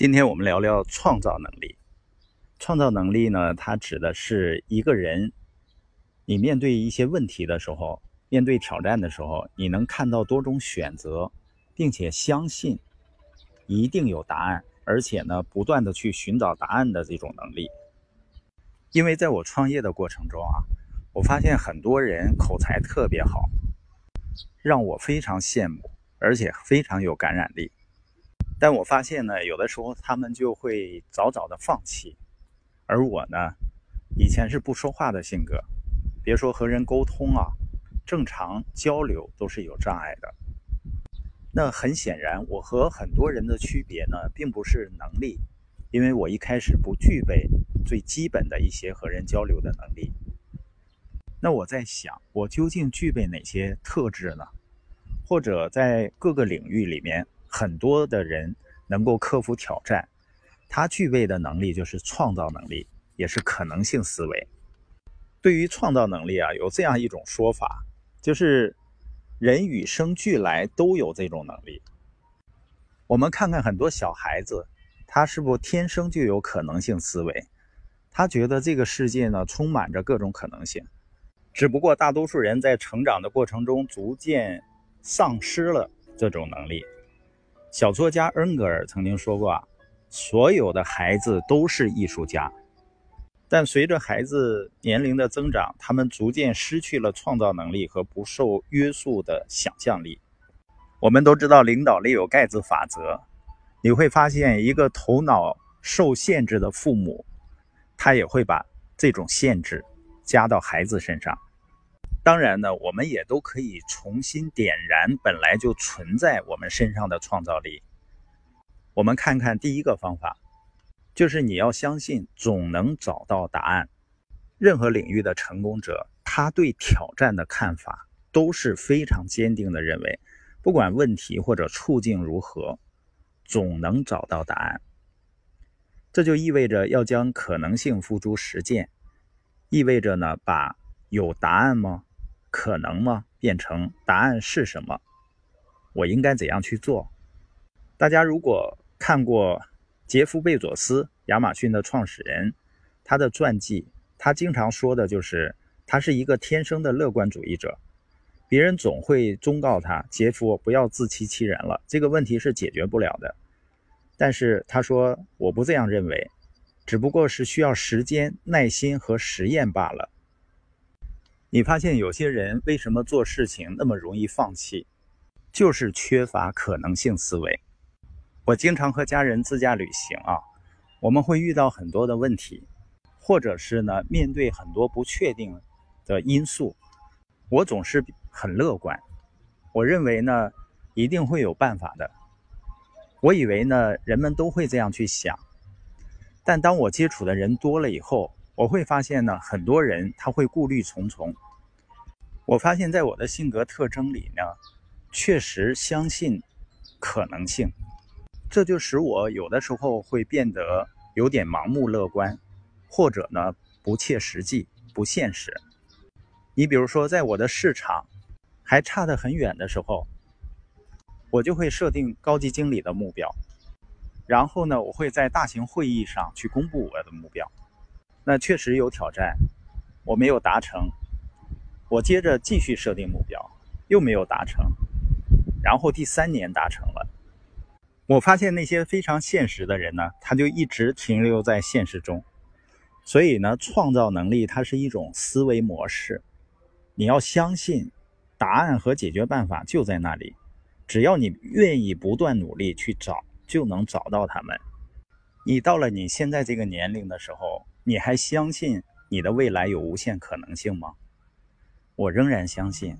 今天我们聊聊创造能力。创造能力呢，它指的是一个人，你面对一些问题的时候，面对挑战的时候，你能看到多种选择，并且相信一定有答案，而且呢，不断的去寻找答案的这种能力。因为在我创业的过程中啊，我发现很多人口才特别好，让我非常羡慕，而且非常有感染力。但我发现呢，有的时候他们就会早早的放弃，而我呢，以前是不说话的性格，别说和人沟通啊，正常交流都是有障碍的。那很显然，我和很多人的区别呢，并不是能力，因为我一开始不具备最基本的一些和人交流的能力。那我在想，我究竟具备哪些特质呢？或者在各个领域里面？很多的人能够克服挑战，他具备的能力就是创造能力，也是可能性思维。对于创造能力啊，有这样一种说法，就是人与生俱来都有这种能力。我们看看很多小孩子，他是不是天生就有可能性思维？他觉得这个世界呢充满着各种可能性，只不过大多数人在成长的过程中逐渐丧失了这种能力。小作家恩格尔曾经说过啊，所有的孩子都是艺术家，但随着孩子年龄的增长，他们逐渐失去了创造能力和不受约束的想象力。我们都知道领导力有盖茨法则，你会发现一个头脑受限制的父母，他也会把这种限制加到孩子身上。当然呢，我们也都可以重新点燃本来就存在我们身上的创造力。我们看看第一个方法，就是你要相信总能找到答案。任何领域的成功者，他对挑战的看法都是非常坚定的，认为不管问题或者处境如何，总能找到答案。这就意味着要将可能性付诸实践，意味着呢，把有答案吗？可能吗？变成答案是什么？我应该怎样去做？大家如果看过杰夫·贝佐斯，亚马逊的创始人，他的传记，他经常说的就是他是一个天生的乐观主义者。别人总会忠告他：“杰夫，不要自欺欺人了，这个问题是解决不了的。”但是他说：“我不这样认为，只不过是需要时间、耐心和实验罢了。”你发现有些人为什么做事情那么容易放弃，就是缺乏可能性思维。我经常和家人自驾旅行啊，我们会遇到很多的问题，或者是呢面对很多不确定的因素，我总是很乐观，我认为呢一定会有办法的。我以为呢人们都会这样去想，但当我接触的人多了以后。我会发现呢，很多人他会顾虑重重。我发现，在我的性格特征里呢，确实相信可能性，这就使我有的时候会变得有点盲目乐观，或者呢不切实际、不现实。你比如说，在我的市场还差得很远的时候，我就会设定高级经理的目标，然后呢，我会在大型会议上去公布我的目标。那确实有挑战，我没有达成，我接着继续设定目标，又没有达成，然后第三年达成了。我发现那些非常现实的人呢，他就一直停留在现实中。所以呢，创造能力它是一种思维模式，你要相信答案和解决办法就在那里，只要你愿意不断努力去找，就能找到他们。你到了你现在这个年龄的时候。你还相信你的未来有无限可能性吗？我仍然相信。